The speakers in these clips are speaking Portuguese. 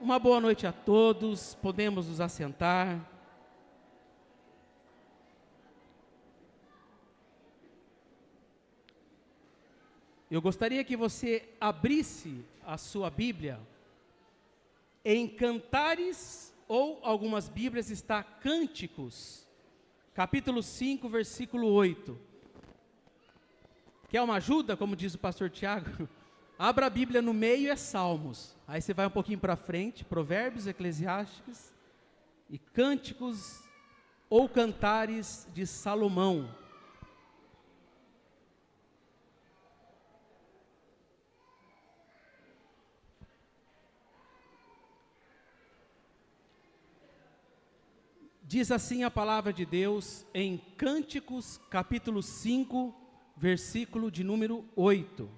uma boa noite a todos. Podemos nos assentar. Eu gostaria que você abrisse a sua Bíblia em Cantares, ou algumas Bíblias está Cânticos, capítulo 5, versículo 8. Quer uma ajuda, como diz o pastor Tiago? Abra a Bíblia no meio é Salmos. Aí você vai um pouquinho para frente, Provérbios, Eclesiásticos e Cânticos ou Cantares de Salomão. Diz assim a palavra de Deus em Cânticos, capítulo 5, versículo de número 8.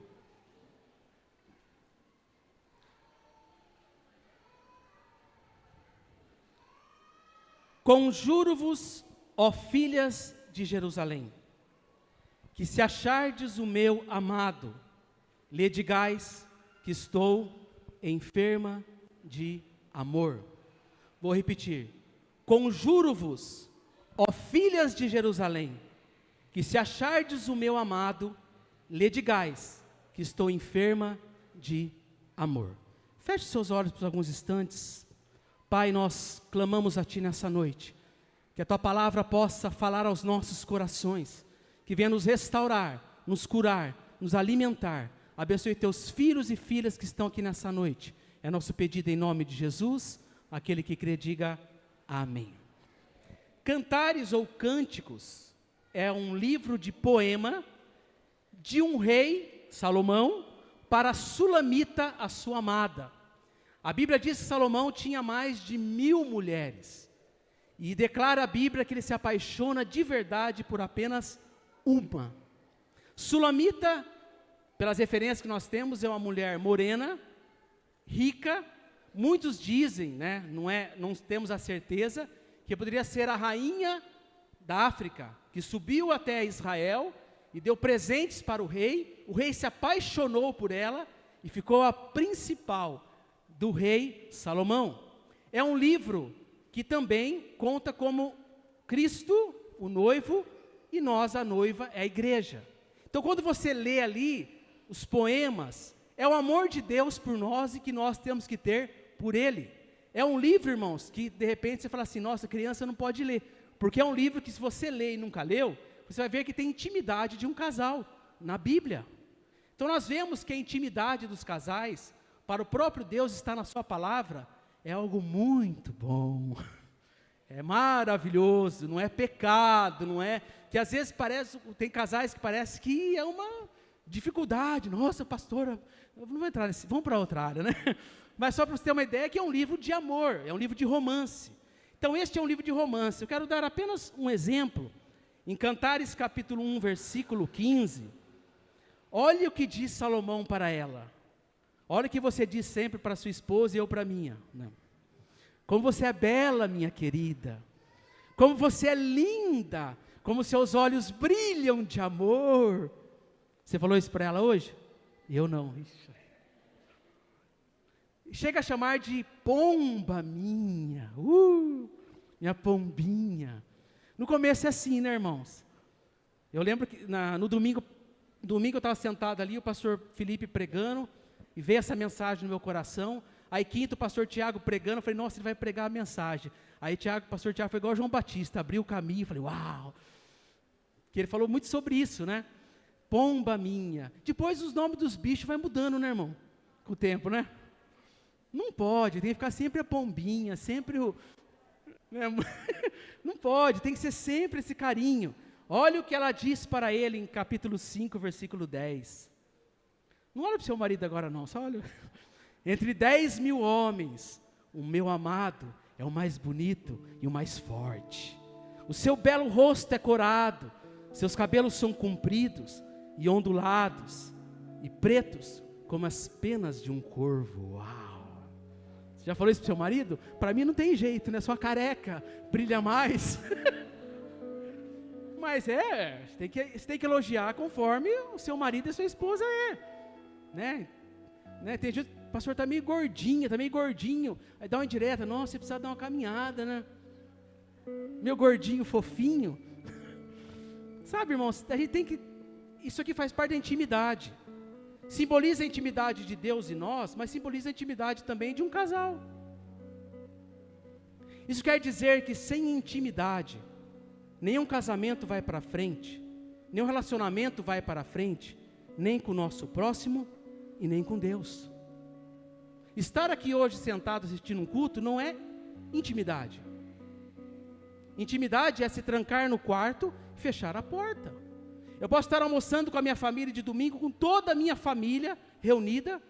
Conjuro-vos, ó filhas de Jerusalém, que se achardes o meu amado, lhe digais que estou enferma de amor. Vou repetir Conjuro-vos, ó filhas de Jerusalém, que se achardes o meu amado, lhe digais que estou enferma de amor. Feche seus olhos por alguns instantes. Pai, nós clamamos a Ti nessa noite, que a Tua palavra possa falar aos nossos corações, que venha nos restaurar, nos curar, nos alimentar. Abençoe Teus filhos e filhas que estão aqui nessa noite. É nosso pedido em nome de Jesus. Aquele que crê, diga Amém. Cantares ou Cânticos é um livro de poema de um rei, Salomão, para Sulamita, a sua amada. A Bíblia diz que Salomão tinha mais de mil mulheres. E declara a Bíblia que ele se apaixona de verdade por apenas uma. Sulamita, pelas referências que nós temos, é uma mulher morena, rica, Muitos dizem, né, não, é, não temos a certeza, que poderia ser a rainha da África, que subiu até Israel e deu presentes para o rei. O rei se apaixonou por ela e ficou a principal do rei Salomão. É um livro que também conta como Cristo, o noivo, e nós, a noiva, é a igreja. Então, quando você lê ali os poemas, é o amor de Deus por nós e que nós temos que ter por ele. É um livro, irmãos, que de repente você fala assim: nossa, criança não pode ler. Porque é um livro que, se você lê e nunca leu, você vai ver que tem intimidade de um casal na Bíblia. Então, nós vemos que a intimidade dos casais, para o próprio Deus estar na Sua palavra, é algo muito bom. É maravilhoso, não é pecado, não é. Que às vezes parece, tem casais que parece que é uma dificuldade. Nossa, pastora, não vou entrar nesse, vamos para outra área, né? Mas só para você ter uma ideia que é um livro de amor, é um livro de romance. Então este é um livro de romance. Eu quero dar apenas um exemplo. Em Cantares capítulo 1, versículo 15. Olha o que diz Salomão para ela. Olha o que você diz sempre para sua esposa e eu para minha. Não. Como você é bela, minha querida. Como você é linda. Como seus olhos brilham de amor. Você falou isso para ela hoje? Eu não. Ixi chega a chamar de pomba minha, uh, minha pombinha. No começo é assim, né, irmãos? Eu lembro que na, no domingo, domingo eu estava sentado ali, o pastor Felipe pregando, e veio essa mensagem no meu coração. Aí quinto, o pastor Tiago pregando, eu falei, nossa, ele vai pregar a mensagem. Aí Tiago, o pastor Tiago foi igual João Batista, abriu o caminho, falei, uau! Que ele falou muito sobre isso, né? Pomba minha. Depois os nomes dos bichos vai mudando, né, irmão? Com o tempo, né? Não pode, tem que ficar sempre a pombinha, sempre o. Né? Não pode, tem que ser sempre esse carinho. Olha o que ela diz para ele em capítulo 5, versículo 10. Não olha para o seu marido agora, não, só olha. Entre 10 mil homens, o meu amado é o mais bonito e o mais forte. O seu belo rosto é corado, seus cabelos são compridos e ondulados, e pretos como as penas de um corvo. Uau! Você já falou isso pro seu marido? Para mim não tem jeito, né? Sua careca brilha mais. Mas é, você tem, que, você tem que elogiar conforme o seu marido e sua esposa é. Né? né? Tem, o pastor está meio gordinha, está meio gordinho. Aí dá uma indireta, nossa, você precisa dar uma caminhada, né? Meu gordinho fofinho. Sabe, irmãos, a gente tem que. Isso aqui faz parte da intimidade. Simboliza a intimidade de Deus e nós, mas simboliza a intimidade também de um casal. Isso quer dizer que sem intimidade, nenhum casamento vai para frente, nenhum relacionamento vai para frente, nem com o nosso próximo e nem com Deus. Estar aqui hoje sentado assistindo um culto não é intimidade. Intimidade é se trancar no quarto e fechar a porta. Eu posso estar almoçando com a minha família de domingo, com toda a minha família reunida,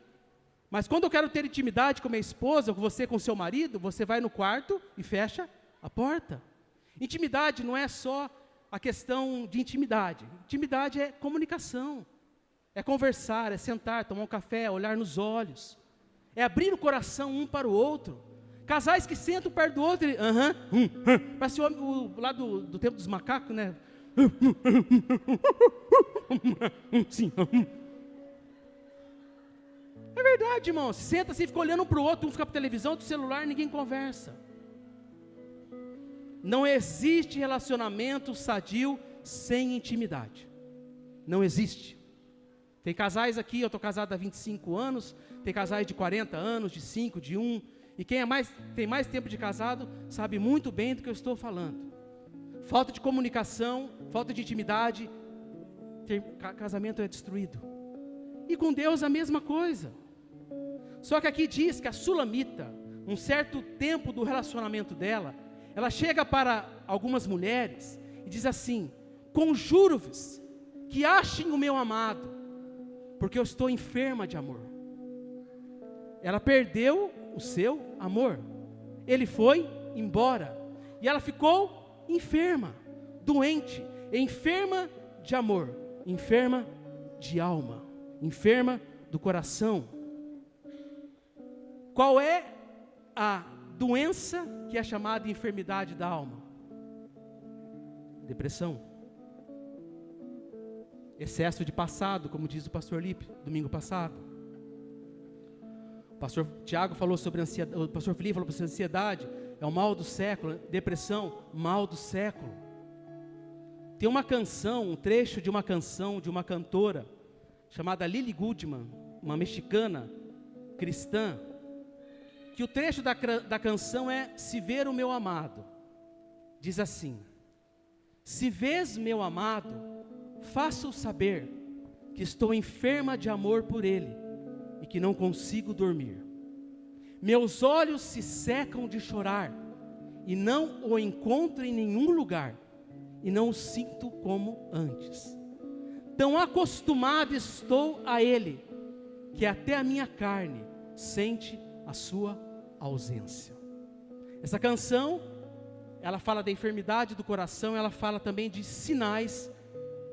mas quando eu quero ter intimidade com minha esposa, com você com seu marido, você vai no quarto e fecha a porta. Intimidade não é só a questão de intimidade. Intimidade é comunicação. É conversar, é sentar, tomar um café, olhar nos olhos. É abrir o coração um para o outro. Casais que sentam perto do outro, aham, uh -huh, hum, hum, parece o, o lá do, do tempo dos macacos, né? Sim. É verdade, irmão. Senta assim, fica olhando um para o outro, um fica para televisão, do celular, ninguém conversa. Não existe relacionamento sadio sem intimidade. Não existe. Tem casais aqui, eu estou casado há 25 anos, tem casais de 40 anos, de 5, de 1, e quem é mais, tem mais tempo de casado sabe muito bem do que eu estou falando. Falta de comunicação, falta de intimidade, ter, casamento é destruído. E com Deus a mesma coisa. Só que aqui diz que a sulamita, um certo tempo do relacionamento dela, ela chega para algumas mulheres e diz assim: Conjuro-vos que achem o meu amado, porque eu estou enferma de amor. Ela perdeu o seu amor, ele foi embora, e ela ficou enferma, doente, enferma de amor, enferma de alma, enferma do coração. Qual é a doença que é chamada enfermidade da alma? Depressão. Excesso de passado, como diz o pastor Lipe, domingo passado. O pastor Tiago falou sobre ansiedade, o pastor Felipe falou sobre ansiedade, é o mal do século, depressão, mal do século. Tem uma canção, um trecho de uma canção de uma cantora chamada Lily Goodman, uma mexicana cristã, que o trecho da, da canção é Se ver o meu amado. Diz assim: Se vês meu amado, faça-o saber que estou enferma de amor por ele e que não consigo dormir. Meus olhos se secam de chorar e não o encontro em nenhum lugar e não o sinto como antes. Tão acostumado estou a ele que até a minha carne sente a sua ausência. Essa canção, ela fala da enfermidade do coração, ela fala também de sinais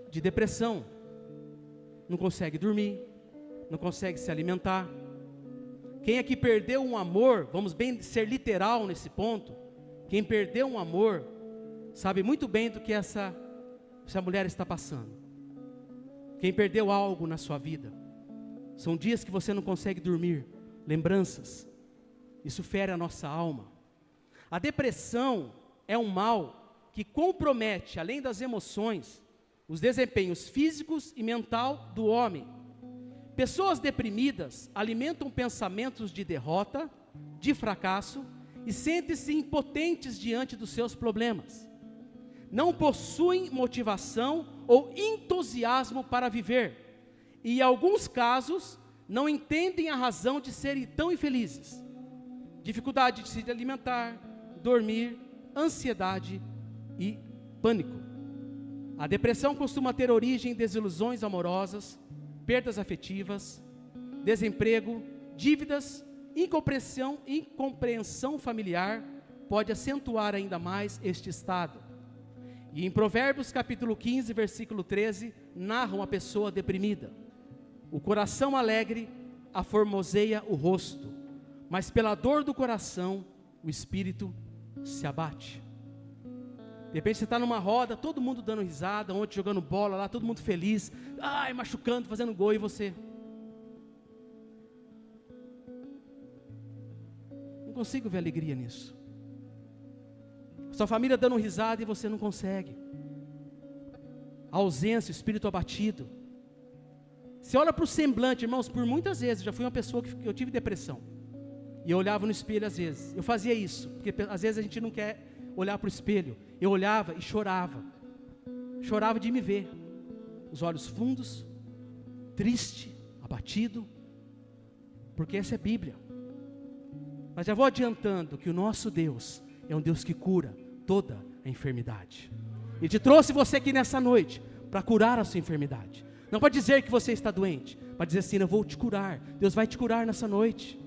de depressão. Não consegue dormir, não consegue se alimentar. Quem aqui perdeu um amor, vamos bem ser literal nesse ponto, quem perdeu um amor, sabe muito bem do que essa, essa mulher está passando. Quem perdeu algo na sua vida, são dias que você não consegue dormir, lembranças, isso fere a nossa alma. A depressão é um mal que compromete, além das emoções, os desempenhos físicos e mental do homem. Pessoas deprimidas alimentam pensamentos de derrota, de fracasso e sentem-se impotentes diante dos seus problemas. Não possuem motivação ou entusiasmo para viver e, em alguns casos, não entendem a razão de serem tão infelizes dificuldade de se alimentar, dormir, ansiedade e pânico. A depressão costuma ter origem em desilusões amorosas, perdas afetivas, desemprego, dívidas, incompreensão, incompreensão familiar, pode acentuar ainda mais este estado. E em Provérbios capítulo 15, versículo 13, narra uma pessoa deprimida. O coração alegre aformoseia o rosto, mas pela dor do coração o espírito se abate. De repente você está numa roda, todo mundo dando risada, ontem jogando bola lá, todo mundo feliz, ai, machucando, fazendo gol, e você. consigo ver alegria nisso. Sua família dando risada e você não consegue. A ausência, o espírito abatido. Você olha para o semblante, irmãos, por muitas vezes, já fui uma pessoa que eu tive depressão. E eu olhava no espelho às vezes. Eu fazia isso, porque às vezes a gente não quer olhar para o espelho. Eu olhava e chorava. Chorava de me ver. Os olhos fundos, triste, abatido. Porque essa é Bíblia. Mas já vou adiantando que o nosso Deus é um Deus que cura toda a enfermidade. E te trouxe você aqui nessa noite para curar a sua enfermidade. Não para dizer que você está doente, para dizer assim: eu vou te curar. Deus vai te curar nessa noite.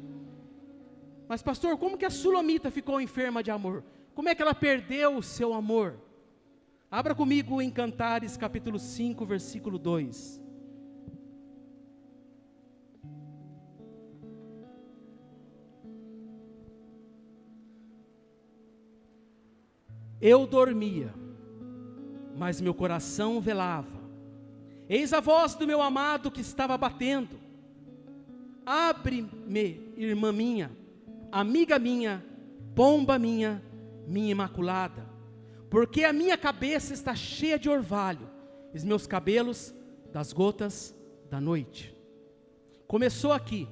Mas, pastor, como que a Sulamita ficou enferma de amor? Como é que ela perdeu o seu amor? Abra comigo em Cantares capítulo 5, versículo 2. Eu dormia, mas meu coração velava. Eis a voz do meu amado que estava batendo. Abre-me, irmã minha, amiga minha, pomba minha, minha imaculada, porque a minha cabeça está cheia de orvalho, os meus cabelos das gotas da noite. Começou aqui.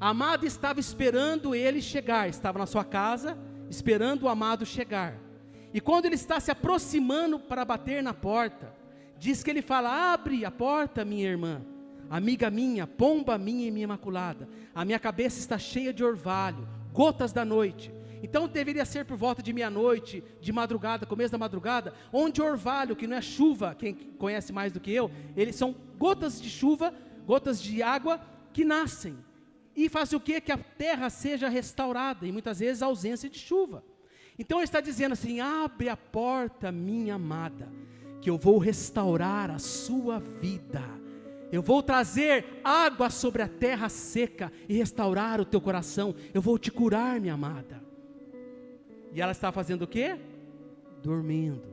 A amada estava esperando ele chegar, estava na sua casa, esperando o amado chegar. E quando ele está se aproximando para bater na porta, diz que ele fala: Abre a porta, minha irmã, amiga minha, pomba minha e minha imaculada. A minha cabeça está cheia de orvalho, gotas da noite. Então deveria ser por volta de meia-noite, de madrugada, começo da madrugada, onde orvalho, que não é chuva, quem conhece mais do que eu, eles são gotas de chuva, gotas de água que nascem e fazem o que? Que a terra seja restaurada, e muitas vezes a ausência de chuva. Então ele está dizendo assim: abre a porta, minha amada, que eu vou restaurar a sua vida. Eu vou trazer água sobre a terra seca e restaurar o teu coração. Eu vou te curar, minha amada. E ela está fazendo o quê? Dormindo.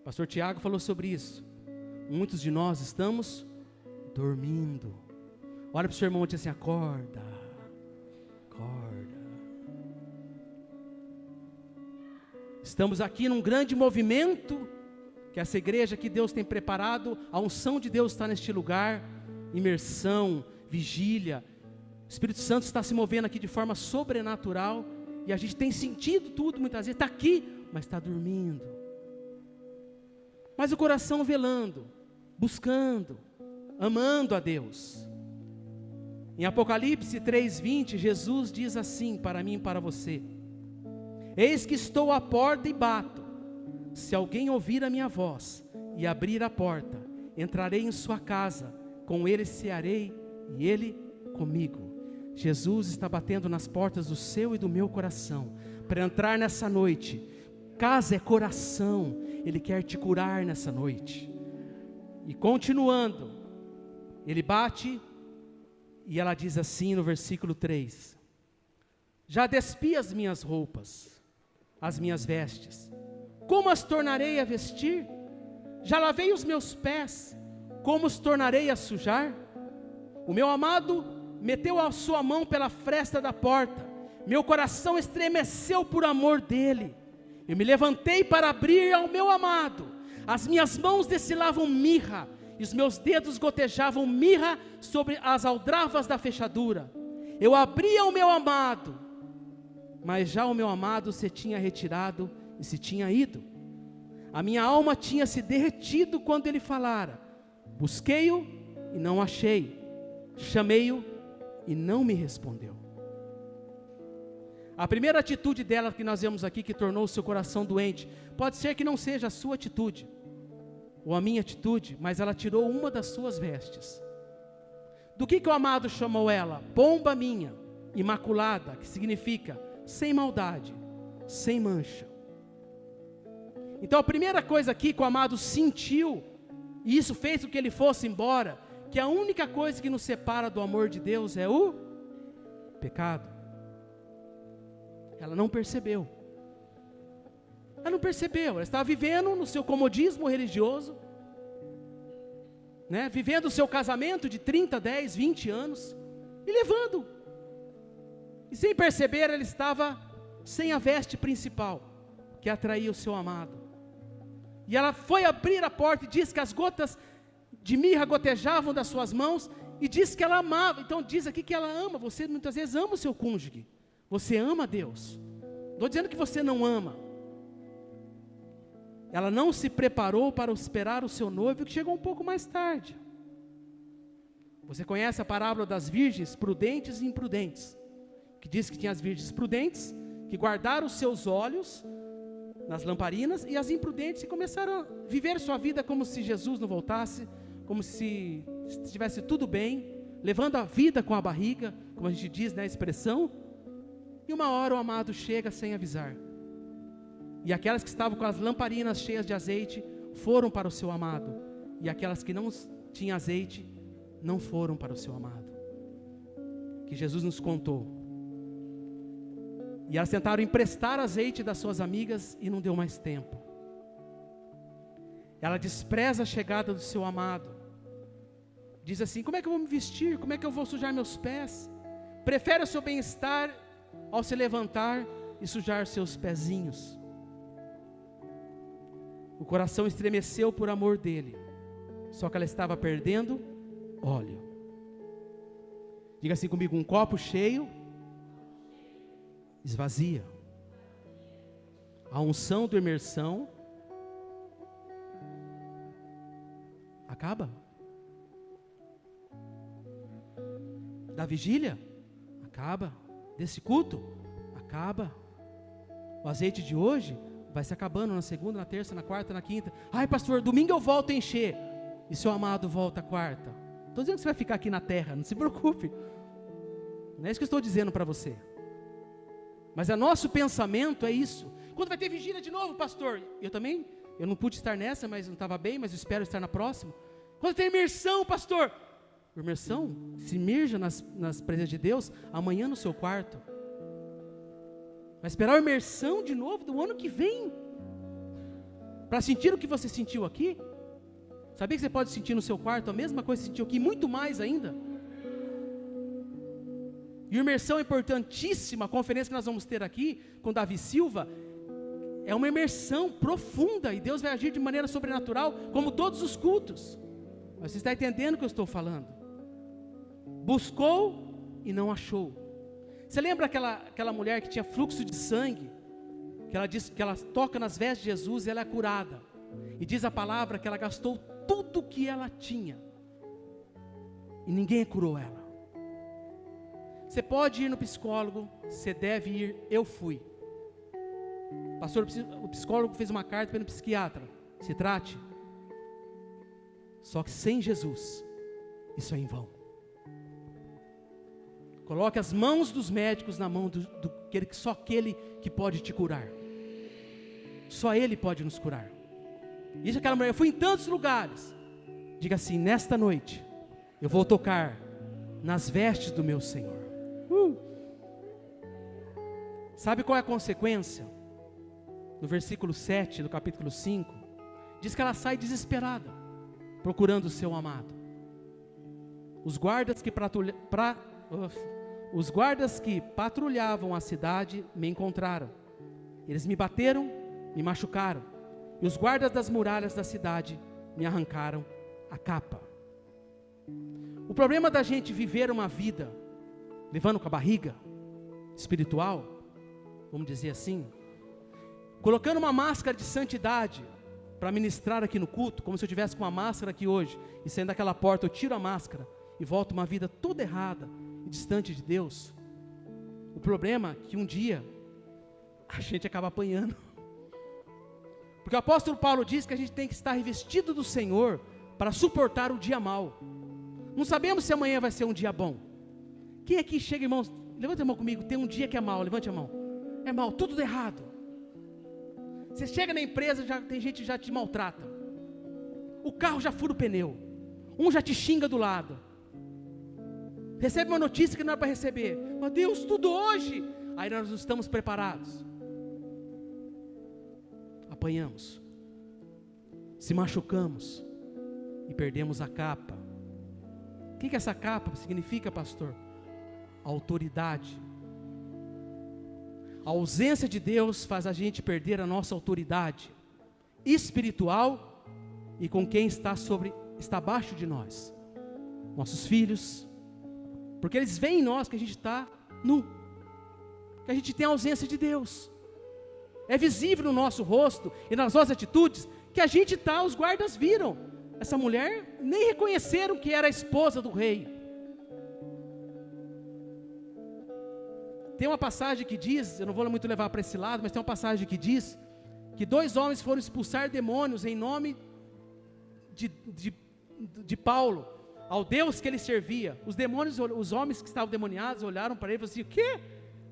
O pastor Tiago falou sobre isso. Muitos de nós estamos dormindo. Olha para o seu irmão e diz assim: acorda, acorda. Estamos aqui num grande movimento, que essa igreja que Deus tem preparado, a unção de Deus está neste lugar, imersão, vigília. O Espírito Santo está se movendo aqui de forma sobrenatural, e a gente tem sentido tudo muitas vezes, está aqui, mas está dormindo. Mas o coração velando, buscando, amando a Deus. Em Apocalipse 3:20, Jesus diz assim para mim e para você: Eis que estou à porta e bato. Se alguém ouvir a minha voz e abrir a porta, entrarei em sua casa, com ele cearei e ele comigo. Jesus está batendo nas portas do seu e do meu coração para entrar nessa noite. Casa é coração, ele quer te curar nessa noite. E continuando, ele bate e ela diz assim no versículo 3: Já despi as minhas roupas as minhas vestes. Como as tornarei a vestir? Já lavei os meus pés, como os tornarei a sujar? O meu amado meteu a sua mão pela fresta da porta, meu coração estremeceu por amor dele. Eu me levantei para abrir ao meu amado, as minhas mãos destilavam mirra, e os meus dedos gotejavam mirra sobre as aldravas da fechadura. Eu abri ao meu amado, mas já o meu amado se tinha retirado e se tinha ido. A minha alma tinha se derretido quando ele falara. Busquei-o e não achei. Chamei-o e não me respondeu. A primeira atitude dela que nós vemos aqui, que tornou o seu coração doente, pode ser que não seja a sua atitude, ou a minha atitude, mas ela tirou uma das suas vestes. Do que, que o amado chamou ela? Pomba minha, imaculada, que significa sem maldade, sem mancha. Então a primeira coisa aqui que o amado sentiu, e isso fez com que ele fosse embora, que a única coisa que nos separa do amor de Deus é o pecado. Ela não percebeu. Ela não percebeu, ela estava vivendo no seu comodismo religioso, né, vivendo o seu casamento de 30, 10, 20 anos, e levando E sem perceber, ele estava sem a veste principal, que atraía o seu amado. E ela foi abrir a porta e diz que as gotas de mirra gotejavam das suas mãos e diz que ela amava. Então diz aqui que ela ama. Você muitas vezes ama o seu cônjuge. Você ama Deus. Estou dizendo que você não ama. Ela não se preparou para esperar o seu noivo, que chegou um pouco mais tarde. Você conhece a parábola das virgens prudentes e imprudentes, que diz que tinha as virgens prudentes que guardaram os seus olhos nas lamparinas e as imprudentes que começaram a viver sua vida como se Jesus não voltasse, como se estivesse tudo bem, levando a vida com a barriga, como a gente diz na né, expressão. E uma hora o amado chega sem avisar. E aquelas que estavam com as lamparinas cheias de azeite foram para o seu amado, e aquelas que não tinham azeite não foram para o seu amado. Que Jesus nos contou. E elas tentaram emprestar azeite das suas amigas e não deu mais tempo. Ela despreza a chegada do seu amado. Diz assim: Como é que eu vou me vestir? Como é que eu vou sujar meus pés? Prefere o seu bem-estar ao se levantar e sujar seus pezinhos. O coração estremeceu por amor dele, só que ela estava perdendo óleo. Diga assim comigo: um copo cheio esvazia. A unção do imersão acaba. Da vigília acaba. Desse culto acaba. O azeite de hoje vai se acabando na segunda, na terça, na quarta, na quinta. Ai, pastor, domingo eu volto a encher. E seu amado volta quarta. Estou dizendo que você vai ficar aqui na terra, não se preocupe. Não é isso que eu estou dizendo para você. Mas o nosso pensamento é isso. Quando vai ter vigília de novo, pastor? Eu também, eu não pude estar nessa, mas não estava bem, mas espero estar na próxima. Quando tem imersão, pastor? Imersão, se imerja nas, nas presenças de Deus amanhã no seu quarto. Vai esperar a imersão de novo do ano que vem. Para sentir o que você sentiu aqui. Sabia que você pode sentir no seu quarto a mesma coisa que sentiu aqui, muito mais ainda? E imersão é importantíssima, a conferência que nós vamos ter aqui com Davi Silva, é uma imersão profunda e Deus vai agir de maneira sobrenatural, como todos os cultos. Mas você está entendendo o que eu estou falando? Buscou e não achou. Você lembra aquela, aquela mulher que tinha fluxo de sangue? Que ela diz que ela toca nas vestes de Jesus e ela é curada. E diz a palavra que ela gastou tudo o que ela tinha. E ninguém curou ela. Você pode ir no psicólogo, você deve ir, eu fui. Pastor, o psicólogo fez uma carta para o psiquiatra. Se trate. Só que sem Jesus, isso é em vão. Coloque as mãos dos médicos na mão do, do aquele, só aquele que pode te curar. Só Ele pode nos curar. Isso aquela mulher, eu fui em tantos lugares. Diga assim: nesta noite, eu vou tocar nas vestes do meu Senhor. Uh! Sabe qual é a consequência? No versículo 7 do capítulo 5, diz que ela sai desesperada, procurando o seu amado. Os guardas que patrulha, pra, os guardas que patrulhavam a cidade me encontraram. Eles me bateram, me machucaram. E os guardas das muralhas da cidade me arrancaram a capa. O problema da gente viver uma vida levando com a barriga espiritual, vamos dizer assim, colocando uma máscara de santidade para ministrar aqui no culto, como se eu tivesse com uma máscara aqui hoje, e saindo daquela porta eu tiro a máscara e volto uma vida toda errada, e distante de Deus. O problema é que um dia a gente acaba apanhando. Porque o apóstolo Paulo diz que a gente tem que estar revestido do Senhor para suportar o dia mal. Não sabemos se amanhã vai ser um dia bom. Quem aqui chega, irmãos? Levanta a mão comigo. Tem um dia que é mal, levante a mão. É mal, tudo errado. Você chega na empresa, já tem gente que já te maltrata. O carro já fura o pneu. Um já te xinga do lado recebe uma notícia que não é para receber. Mas Deus, tudo hoje. Aí nós não estamos preparados. Apanhamos, se machucamos e perdemos a capa. O que, que essa capa significa, pastor? Autoridade. A ausência de Deus faz a gente perder a nossa autoridade espiritual e com quem está sobre está abaixo de nós. Nossos filhos, porque eles veem em nós que a gente está nu, que a gente tem a ausência de Deus. É visível no nosso rosto e nas nossas atitudes que a gente está, os guardas viram. Essa mulher nem reconheceram que era a esposa do rei. Tem uma passagem que diz, eu não vou muito levar para esse lado, mas tem uma passagem que diz que dois homens foram expulsar demônios em nome de, de, de Paulo, ao Deus que ele servia. Os demônios, os homens que estavam demoniados olharam para ele e falaram assim: O quê?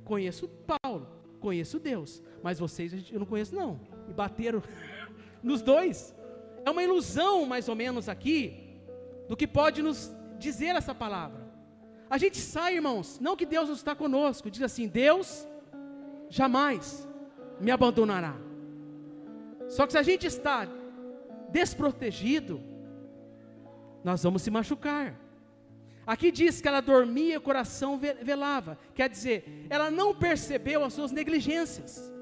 Conheço Paulo, conheço Deus, mas vocês eu não conheço, não. E bateram nos dois. É uma ilusão, mais ou menos, aqui, do que pode nos dizer essa palavra. A gente sai, irmãos, não que Deus não está conosco, diz assim: Deus jamais me abandonará. Só que se a gente está desprotegido, nós vamos se machucar. Aqui diz que ela dormia e o coração velava, quer dizer, ela não percebeu as suas negligências,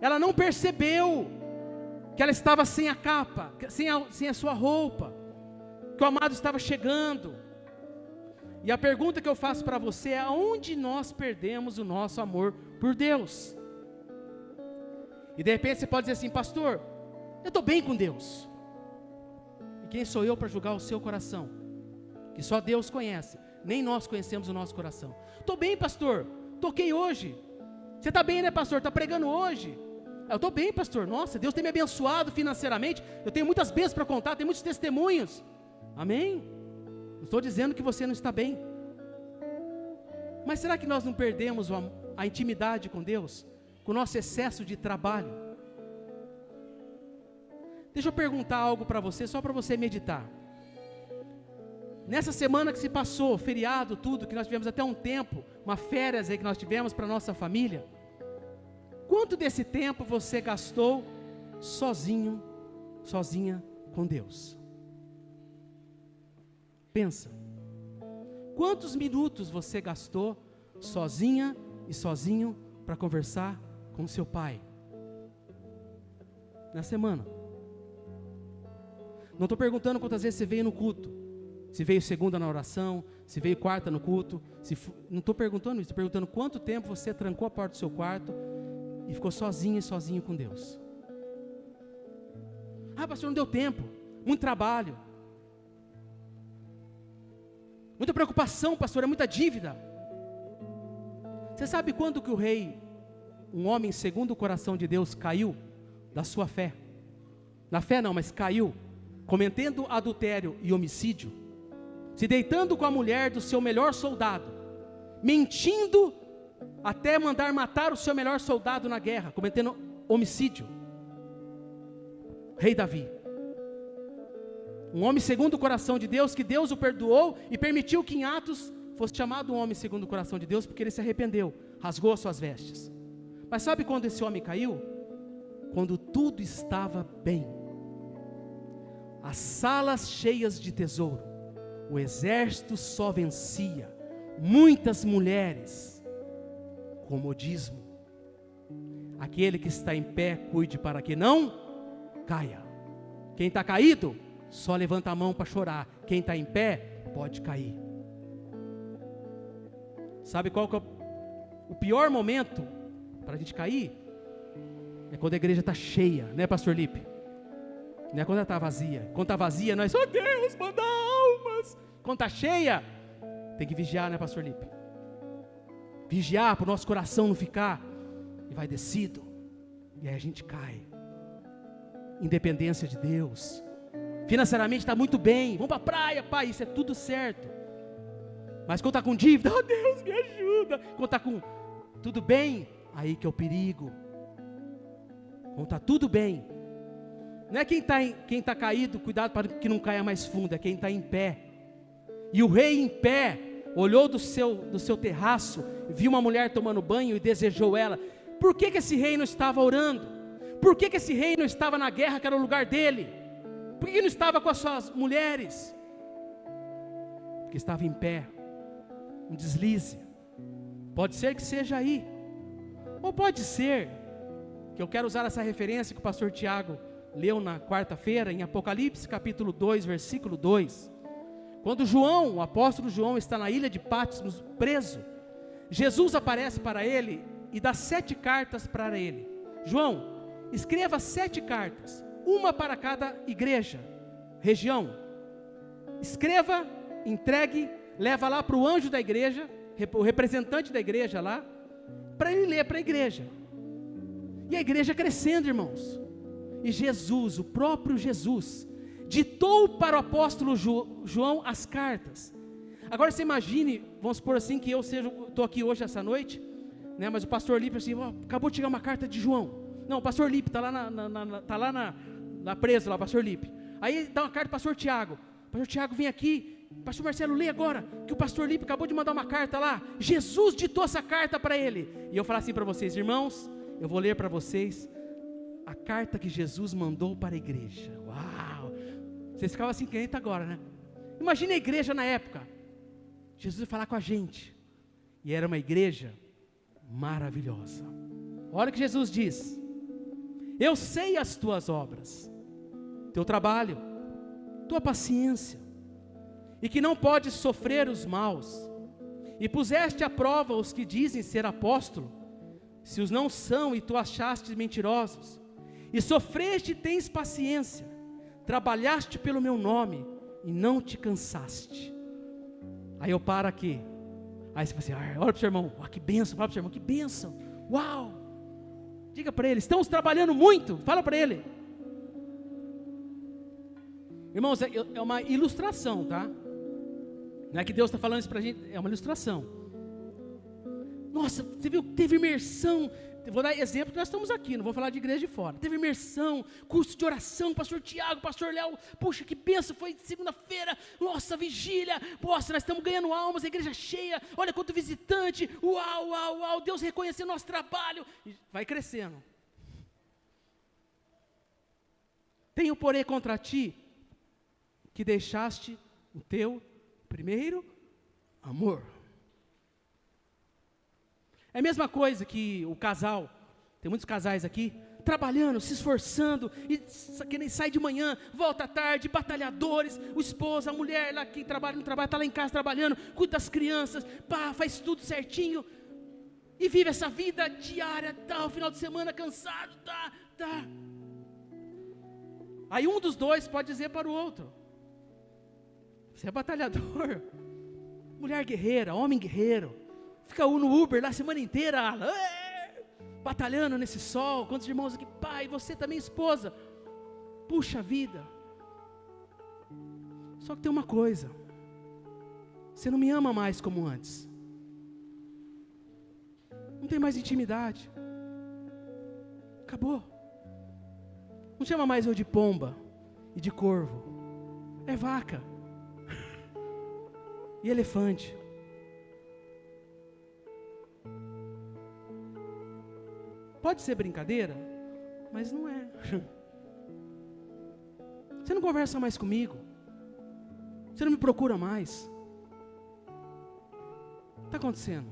ela não percebeu que ela estava sem a capa, sem a, sem a sua roupa, que o amado estava chegando, e a pergunta que eu faço para você é: aonde nós perdemos o nosso amor por Deus? E de repente você pode dizer assim, pastor, eu estou bem com Deus. E quem sou eu para julgar o seu coração? Que só Deus conhece, nem nós conhecemos o nosso coração. Estou bem, pastor, toquei hoje. Você está bem, né, pastor? Está pregando hoje. Eu estou bem, pastor. Nossa, Deus tem me abençoado financeiramente. Eu tenho muitas bênçãos para contar, tenho muitos testemunhos. Amém? Não estou dizendo que você não está bem. Mas será que nós não perdemos a, intimidade com Deus? Com o nosso excesso de trabalho? Deixa eu perguntar algo para você, só para você meditar. Nessa semana que se passou, feriado, tudo, que nós tivemos até um tempo, uma férias aí que nós tivemos para nossa família. Quanto desse tempo você gastou sozinho, sozinha com Deus? Pensa. Quantos minutos você gastou sozinha e sozinho para conversar com seu pai? Na semana. Não estou perguntando quantas vezes você veio no culto. Se veio segunda na oração, se veio quarta no culto. Se, não estou perguntando isso, estou perguntando quanto tempo você trancou a porta do seu quarto e ficou sozinho e sozinho com Deus. Ah, pastor, não deu tempo. Muito trabalho. Muita preocupação, pastor, é muita dívida. Você sabe quando que o rei, um homem segundo o coração de Deus, caiu da sua fé? Na fé não, mas caiu, cometendo adultério e homicídio, se deitando com a mulher do seu melhor soldado, mentindo até mandar matar o seu melhor soldado na guerra, cometendo homicídio. Rei Davi um homem segundo o coração de Deus, que Deus o perdoou e permitiu que em Atos fosse chamado um homem segundo o coração de Deus, porque ele se arrependeu, rasgou as suas vestes. Mas sabe quando esse homem caiu? Quando tudo estava bem. As salas cheias de tesouro, o exército só vencia, muitas mulheres, comodismo. Aquele que está em pé, cuide para que não caia. Quem está caído, só levanta a mão para chorar. Quem está em pé pode cair. Sabe qual que é o pior momento para a gente cair? É quando a igreja está cheia, né, Pastor Lipe? Não é quando ela está vazia. Quando está vazia, nós, oh Deus, manda almas. Quando está cheia, tem que vigiar, né, Pastor Lipe? Vigiar para o nosso coração não ficar e vai descido. E aí a gente cai. Independência de Deus. Financeiramente está muito bem. Vamos para a praia, pai. Isso é tudo certo. Mas quando está com dívida, oh Deus, me ajuda. Quando está com tudo bem, aí que é o perigo. Quando está tudo bem. Não é quem está quem tá caído, cuidado para que não caia mais fundo, é quem está em pé. E o rei em pé olhou do seu, do seu terraço, viu uma mulher tomando banho e desejou ela. Por que, que esse rei não estava orando? Por que, que esse rei não estava na guerra, que era o lugar dele? Por que não estava com as suas mulheres? Porque estava em pé, um deslize. Pode ser que seja aí. Ou pode ser, que eu quero usar essa referência que o pastor Tiago leu na quarta-feira, em Apocalipse capítulo 2, versículo 2. Quando João, o apóstolo João, está na ilha de Patmos preso, Jesus aparece para ele e dá sete cartas para ele. João, escreva sete cartas, uma para cada igreja, região. Escreva, entregue, leva lá para o anjo da igreja, o representante da igreja lá, para ele ler para a igreja. E a igreja crescendo, irmãos. E Jesus, o próprio Jesus, ditou para o apóstolo João as cartas. Agora você imagine, vamos supor assim que eu seja, estou aqui hoje essa noite, né? Mas o pastor Lipe assim, oh, acabou de chegar uma carta de João. Não, o pastor Lipe está lá na, na, na, tá lá na, na presa lá, pastor Lipe. Aí dá uma carta para o pastor Tiago. Pastor Tiago, vem aqui. Pastor Marcelo, lê agora que o pastor Lipe acabou de mandar uma carta lá. Jesus ditou essa carta para ele. E eu falar assim para vocês, irmãos, eu vou ler para vocês a carta que Jesus mandou para a igreja. Uau! Vocês ficavam assim crente agora, né? Imagine a igreja na época. Jesus ia falar com a gente. E era uma igreja maravilhosa. Olha o que Jesus diz: Eu sei as tuas obras, teu trabalho, tua paciência, e que não podes sofrer os maus, e puseste à prova os que dizem ser apóstolo, se os não são e tu achaste mentirosos, e sofreste e tens paciência, trabalhaste pelo meu nome e não te cansaste. Aí eu paro aqui. Aí você fala assim, ah, olha para o seu irmão, que benção, fala para o seu irmão, que benção, uau. Diga para ele, estamos trabalhando muito, fala para ele. Irmãos, é, é uma ilustração, tá? Não é que Deus está falando isso para a gente, é uma ilustração. Nossa, você viu, teve imersão, vou dar exemplo que nós estamos aqui, não vou falar de igreja de fora. Teve imersão, curso de oração, pastor Tiago, pastor Léo, puxa, que benção, foi segunda-feira, nossa, vigília, nossa, nós estamos ganhando almas, a igreja cheia, olha quanto visitante, uau, uau, uau, Deus reconhecendo nosso trabalho, e vai crescendo. Tenho, porém, contra ti, que deixaste o teu primeiro amor. É a mesma coisa que o casal, tem muitos casais aqui, trabalhando, se esforçando, e que nem sai de manhã, volta à tarde, batalhadores, o esposo, a mulher lá que trabalha no trabalho, está lá em casa trabalhando, cuida das crianças, pá, faz tudo certinho, e vive essa vida diária, tal, final de semana cansado, tá, tá. Aí um dos dois pode dizer para o outro: Você é batalhador, mulher guerreira, homem guerreiro. Fica no Uber lá a semana inteira, batalhando nesse sol. Quantos irmãos aqui, pai, você também esposa. Puxa vida. Só que tem uma coisa. Você não me ama mais como antes. Não tem mais intimidade. Acabou. Não chama mais eu de pomba e de corvo. É vaca. E elefante. Pode ser brincadeira, mas não é. Você não conversa mais comigo. Você não me procura mais. Está acontecendo.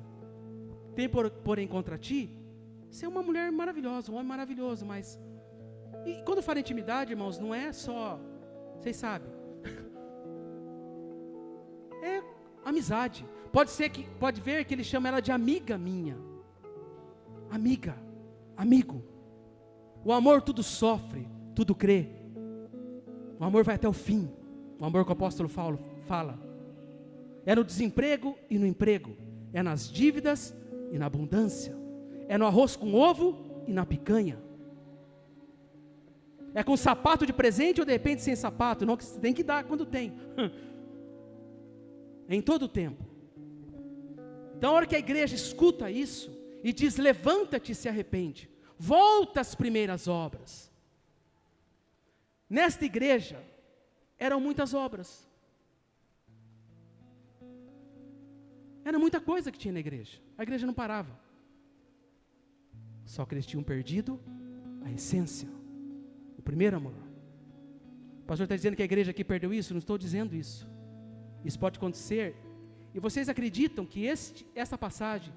Tem, por, porém, contra ti, você é uma mulher maravilhosa, um homem maravilhoso, mas. E quando fala intimidade, irmãos, não é só. Vocês sabem. Amizade. Pode ser que. Pode ver que ele chama ela de amiga minha. Amiga. Amigo, o amor tudo sofre, tudo crê. O amor vai até o fim. O amor que o apóstolo Paulo fala. É no desemprego e no emprego. É nas dívidas e na abundância. É no arroz com ovo e na picanha. É com sapato de presente ou de repente sem sapato. Não, tem que dar quando tem. Em todo o tempo. Então, a hora que a igreja escuta isso, e diz: Levanta-te e se arrepende, volta às primeiras obras. Nesta igreja eram muitas obras, era muita coisa que tinha na igreja, a igreja não parava, só que eles tinham perdido a essência, o primeiro amor. O pastor está dizendo que a igreja aqui perdeu isso, não estou dizendo isso. Isso pode acontecer. E vocês acreditam que este, essa passagem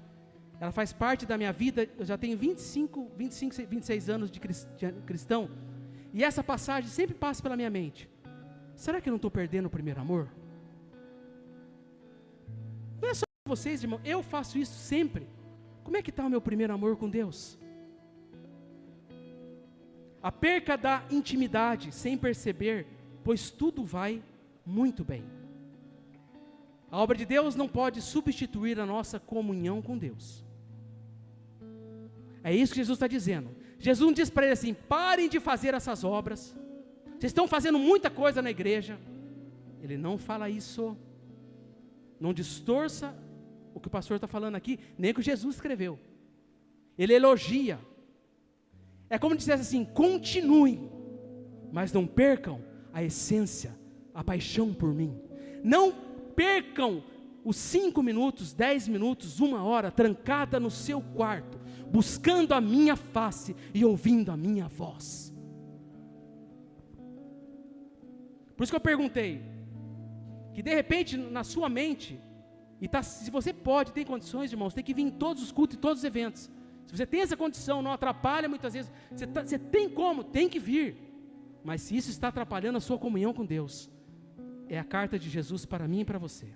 ela faz parte da minha vida, eu já tenho 25, 25, 26 anos de cristão, e essa passagem sempre passa pela minha mente. Será que eu não estou perdendo o primeiro amor? Não é só vocês, irmão, eu faço isso sempre. Como é que está o meu primeiro amor com Deus? A perca da intimidade sem perceber, pois tudo vai muito bem. A obra de Deus não pode substituir a nossa comunhão com Deus. É isso que Jesus está dizendo. Jesus diz para ele assim: parem de fazer essas obras. Vocês estão fazendo muita coisa na igreja. Ele não fala isso. Não distorça o que o pastor está falando aqui, nem o que Jesus escreveu. Ele elogia. É como dissesse assim: continuem, mas não percam a essência, a paixão por mim. Não percam os cinco minutos, dez minutos, uma hora, trancada no seu quarto, buscando a minha face e ouvindo a minha voz. Por isso que eu perguntei, que de repente na sua mente, e tá, se você pode, tem condições, irmãos, tem que vir em todos os cultos e todos os eventos. Se você tem essa condição, não atrapalha muitas vezes, você, tá, você tem como, tem que vir. Mas se isso está atrapalhando a sua comunhão com Deus, é a carta de Jesus para mim e para você.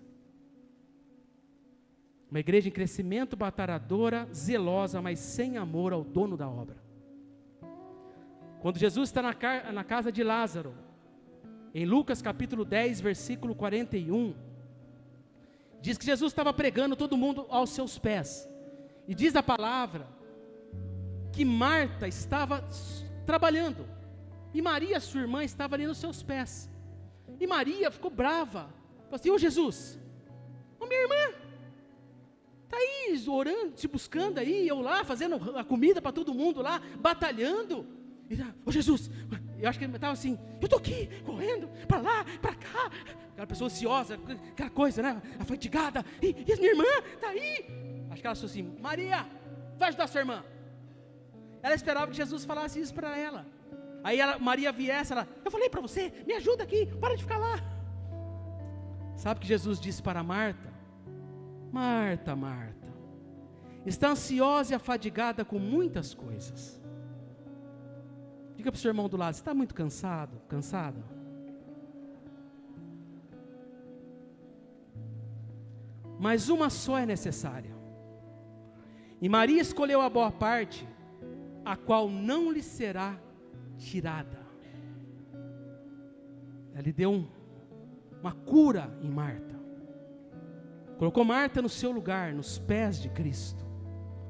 Uma igreja em crescimento, batalhadora, zelosa, mas sem amor ao dono da obra. Quando Jesus está na, na casa de Lázaro, em Lucas capítulo 10, versículo 41, diz que Jesus estava pregando todo mundo aos seus pés. E diz a palavra que Marta estava trabalhando. E Maria, sua irmã, estava ali nos seus pés. E Maria ficou brava. Falou assim: Ô Jesus, ô minha irmã, Está aí orando, te buscando aí, eu lá, fazendo a comida para todo mundo lá, batalhando. E, ô Jesus, eu acho que ele estava assim, eu estou aqui, correndo, para lá, para cá. Aquela pessoa ansiosa, aquela coisa, né? Afatigada. E, e minha irmã está aí. Acho que ela falou assim, Maria, vai ajudar sua irmã. Ela esperava que Jesus falasse isso para ela. Aí ela, Maria viesse, ela, eu falei para você, me ajuda aqui, para de ficar lá. Sabe o que Jesus disse para Marta? Marta, Marta, está ansiosa e afadigada com muitas coisas. Diga para o seu irmão do lado: você está muito cansado, cansado? Mas uma só é necessária. E Maria escolheu a boa parte, a qual não lhe será tirada. Ela lhe deu um, uma cura em Marta. Colocou Marta no seu lugar, nos pés de Cristo.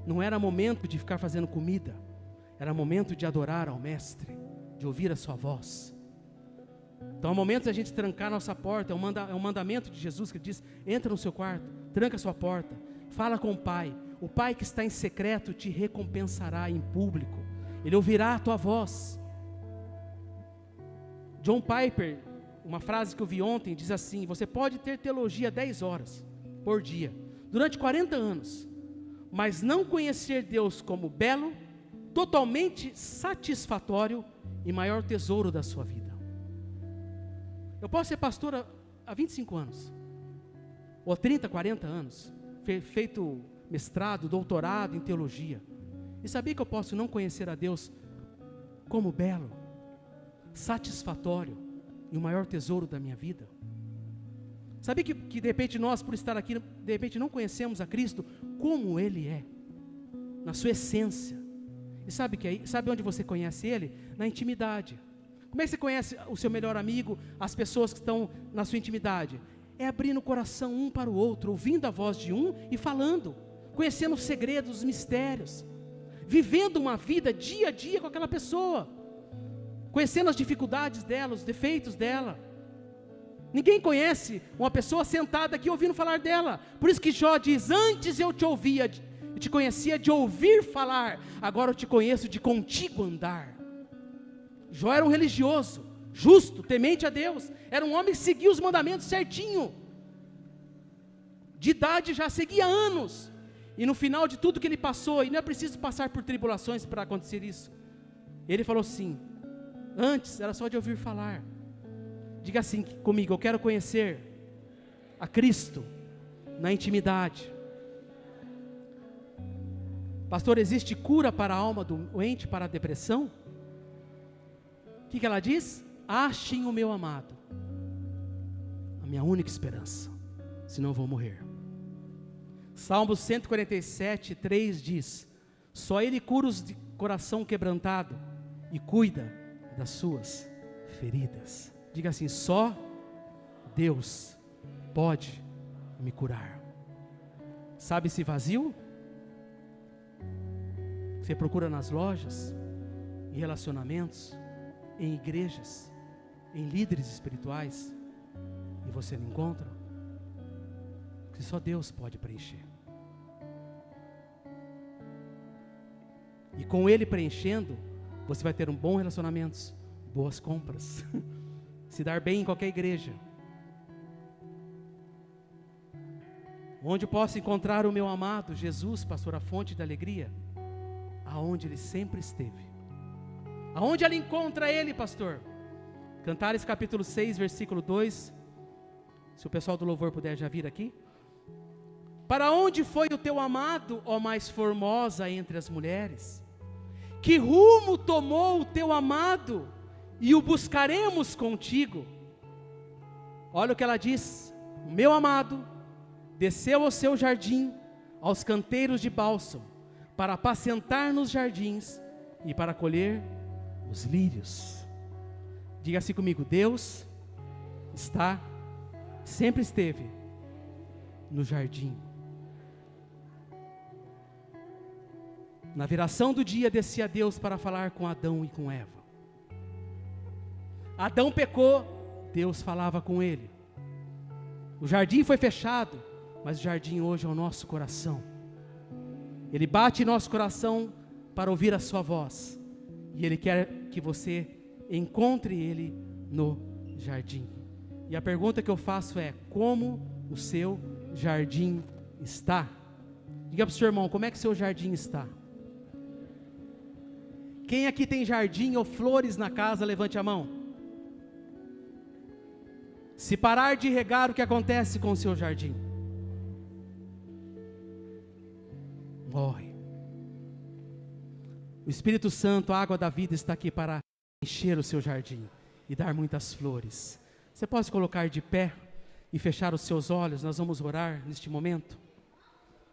Não era momento de ficar fazendo comida, era momento de adorar ao Mestre, de ouvir a Sua voz. Então é momento de a gente trancar nossa porta, é um, manda, é um mandamento de Jesus que diz: entra no seu quarto, tranca a sua porta, fala com o Pai. O Pai que está em secreto te recompensará em público, Ele ouvirá a tua voz. John Piper, uma frase que eu vi ontem, diz assim: Você pode ter teologia 10 horas, por dia, durante 40 anos, mas não conhecer Deus como belo, totalmente satisfatório e maior tesouro da sua vida. Eu posso ser pastor há 25 anos, ou 30, 40 anos, feito mestrado, doutorado em teologia, e sabia que eu posso não conhecer a Deus como belo, satisfatório e o maior tesouro da minha vida? Sabia que, que de repente nós, por estar aqui, de repente não conhecemos a Cristo como Ele é, na sua essência. E sabe, que sabe onde você conhece Ele? Na intimidade. Como é que você conhece o seu melhor amigo, as pessoas que estão na sua intimidade? É abrindo o coração um para o outro, ouvindo a voz de um e falando, conhecendo os segredos, os mistérios, vivendo uma vida dia a dia com aquela pessoa, conhecendo as dificuldades dela, os defeitos dela Ninguém conhece uma pessoa sentada aqui ouvindo falar dela. Por isso que Jó diz: Antes eu te ouvia, eu te conhecia de ouvir falar, agora eu te conheço de contigo andar. Jó era um religioso, justo, temente a Deus. Era um homem que seguia os mandamentos certinho. De idade já seguia anos. E no final de tudo que ele passou, e não é preciso passar por tribulações para acontecer isso. Ele falou assim: Antes era só de ouvir falar Diga assim comigo: eu quero conhecer a Cristo na intimidade. Pastor, existe cura para a alma doente, para a depressão? O que, que ela diz? Achem o meu amado, a minha única esperança, senão vou morrer. Salmo 147, 3 diz: Só Ele cura os de coração quebrantado e cuida das suas feridas. Diga assim: só Deus pode me curar. Sabe esse vazio? Você procura nas lojas, em relacionamentos, em igrejas, em líderes espirituais, e você não encontra? Que só Deus pode preencher. E com Ele preenchendo, você vai ter um bom relacionamentos, boas compras, se dar bem em qualquer igreja. Onde posso encontrar o meu amado Jesus, pastor, a fonte da alegria? Aonde ele sempre esteve. Aonde ela encontra ele, pastor? Cantares capítulo 6, versículo 2. Se o pessoal do louvor puder já vir aqui. Para onde foi o teu amado, ó mais formosa entre as mulheres? Que rumo tomou o teu amado e o buscaremos contigo? Olha o que ela diz: O meu amado desceu ao seu jardim, aos canteiros de bálsamo, para apacentar nos jardins e para colher os lírios. Diga assim comigo: Deus está, sempre esteve no jardim. Na viração do dia descia Deus para falar com Adão e com Eva. Adão pecou, Deus falava com ele. O jardim foi fechado, mas o jardim hoje é o nosso coração. Ele bate em nosso coração para ouvir a sua voz. E ele quer que você encontre ele no jardim. E a pergunta que eu faço é: como o seu jardim está? Diga para o seu irmão, como é que seu jardim está? Quem aqui tem jardim ou flores na casa, levante a mão. Se parar de regar, o que acontece com o seu jardim? Morre. O Espírito Santo, a água da vida, está aqui para encher o seu jardim e dar muitas flores. Você pode colocar de pé e fechar os seus olhos, nós vamos orar neste momento.